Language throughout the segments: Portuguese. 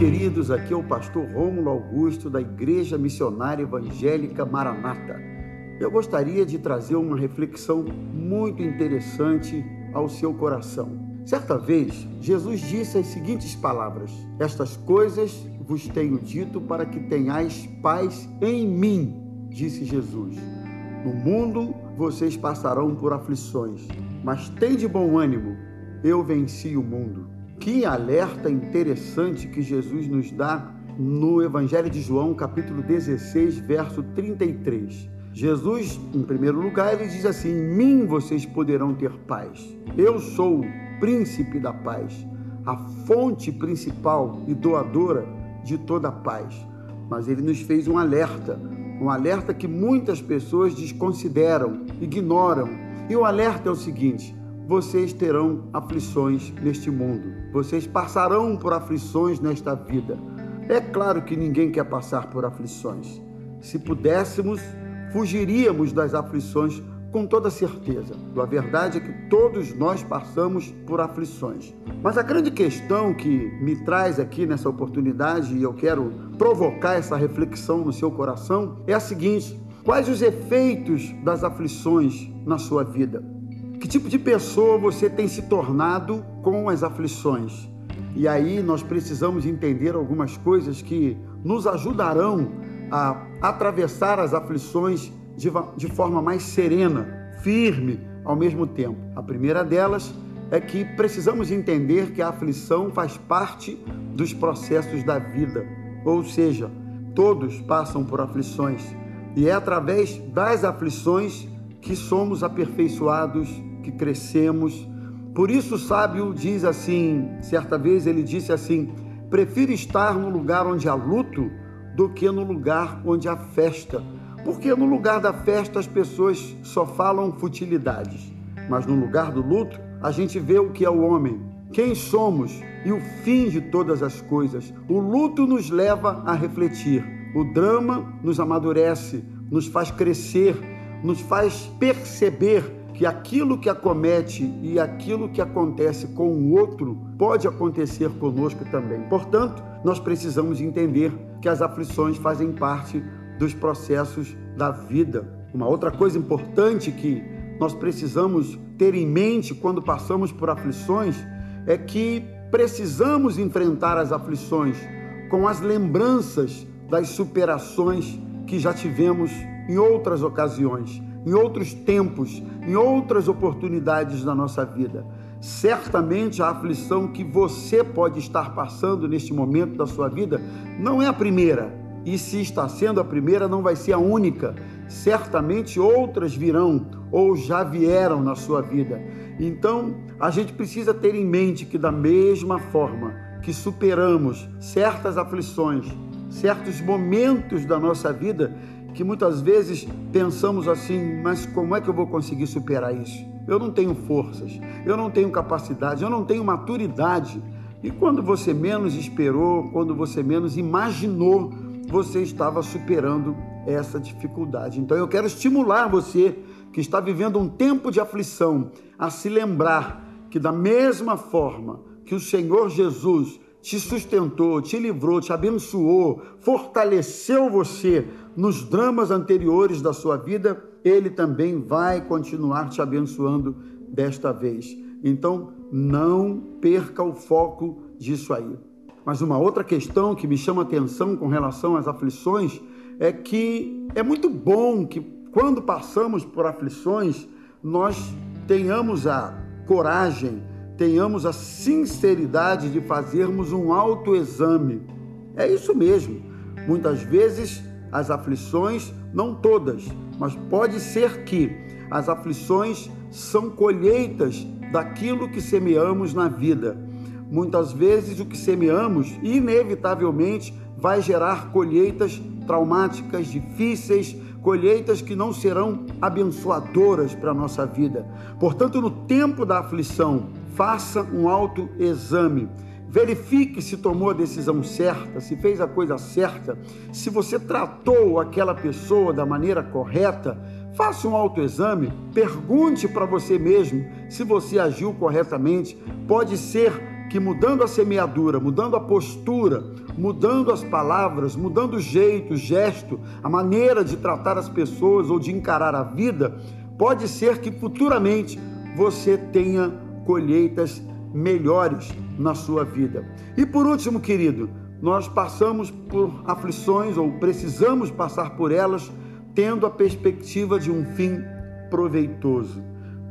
queridos, aqui é o pastor Rômulo Augusto da Igreja Missionária Evangélica Maranata. Eu gostaria de trazer uma reflexão muito interessante ao seu coração. Certa vez, Jesus disse as seguintes palavras: Estas coisas vos tenho dito para que tenhais paz em mim, disse Jesus. No mundo vocês passarão por aflições, mas tende bom ânimo, eu venci o mundo. Que alerta interessante que Jesus nos dá no Evangelho de João, capítulo 16, verso 33. Jesus, em primeiro lugar, ele diz assim: Em mim vocês poderão ter paz. Eu sou o príncipe da paz, a fonte principal e doadora de toda a paz. Mas ele nos fez um alerta, um alerta que muitas pessoas desconsideram, ignoram. E o alerta é o seguinte: vocês terão aflições neste mundo. Vocês passarão por aflições nesta vida. É claro que ninguém quer passar por aflições. Se pudéssemos, fugiríamos das aflições com toda certeza. A verdade é que todos nós passamos por aflições. Mas a grande questão que me traz aqui nessa oportunidade e eu quero provocar essa reflexão no seu coração é a seguinte: quais os efeitos das aflições na sua vida? Tipo de pessoa você tem se tornado com as aflições? E aí nós precisamos entender algumas coisas que nos ajudarão a atravessar as aflições de, de forma mais serena, firme ao mesmo tempo. A primeira delas é que precisamos entender que a aflição faz parte dos processos da vida, ou seja, todos passam por aflições e é através das aflições que somos aperfeiçoados que crescemos. Por isso o sábio diz assim, certa vez ele disse assim: prefiro estar no lugar onde há luto do que no lugar onde há festa. Porque no lugar da festa as pessoas só falam futilidades, mas no lugar do luto a gente vê o que é o homem, quem somos e o fim de todas as coisas. O luto nos leva a refletir, o drama nos amadurece, nos faz crescer, nos faz perceber que aquilo que acomete e aquilo que acontece com o outro pode acontecer conosco também. Portanto, nós precisamos entender que as aflições fazem parte dos processos da vida. Uma outra coisa importante que nós precisamos ter em mente quando passamos por aflições é que precisamos enfrentar as aflições com as lembranças das superações que já tivemos em outras ocasiões em outros tempos, em outras oportunidades da nossa vida. Certamente a aflição que você pode estar passando neste momento da sua vida não é a primeira, e se está sendo a primeira, não vai ser a única. Certamente outras virão ou já vieram na sua vida. Então, a gente precisa ter em mente que, da mesma forma que superamos certas aflições, certos momentos da nossa vida, que muitas vezes pensamos assim, mas como é que eu vou conseguir superar isso? Eu não tenho forças, eu não tenho capacidade, eu não tenho maturidade. E quando você menos esperou, quando você menos imaginou, você estava superando essa dificuldade. Então eu quero estimular você que está vivendo um tempo de aflição a se lembrar que, da mesma forma que o Senhor Jesus te sustentou, te livrou, te abençoou, fortaleceu você nos dramas anteriores da sua vida, ele também vai continuar te abençoando desta vez. Então, não perca o foco disso aí. Mas uma outra questão que me chama atenção com relação às aflições é que é muito bom que quando passamos por aflições, nós tenhamos a coragem, tenhamos a sinceridade de fazermos um autoexame. É isso mesmo. Muitas vezes as aflições, não todas, mas pode ser que as aflições são colheitas daquilo que semeamos na vida. Muitas vezes o que semeamos, inevitavelmente, vai gerar colheitas traumáticas, difíceis, colheitas que não serão abençoadoras para a nossa vida. Portanto, no tempo da aflição, faça um autoexame. Verifique se tomou a decisão certa, se fez a coisa certa, se você tratou aquela pessoa da maneira correta. Faça um autoexame, pergunte para você mesmo se você agiu corretamente. Pode ser que mudando a semeadura, mudando a postura, mudando as palavras, mudando o jeito, o gesto, a maneira de tratar as pessoas ou de encarar a vida, pode ser que futuramente você tenha colheitas melhores na sua vida. E por último, querido, nós passamos por aflições ou precisamos passar por elas tendo a perspectiva de um fim proveitoso.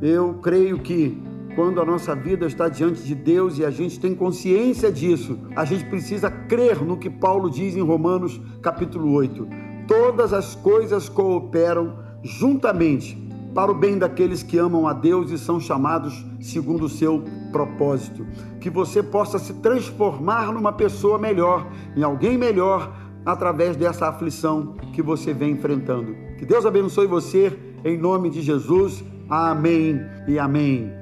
Eu creio que quando a nossa vida está diante de Deus e a gente tem consciência disso, a gente precisa crer no que Paulo diz em Romanos capítulo 8. Todas as coisas cooperam juntamente para o bem daqueles que amam a Deus e são chamados segundo o seu propósito. Que você possa se transformar numa pessoa melhor, em alguém melhor, através dessa aflição que você vem enfrentando. Que Deus abençoe você, em nome de Jesus. Amém e amém.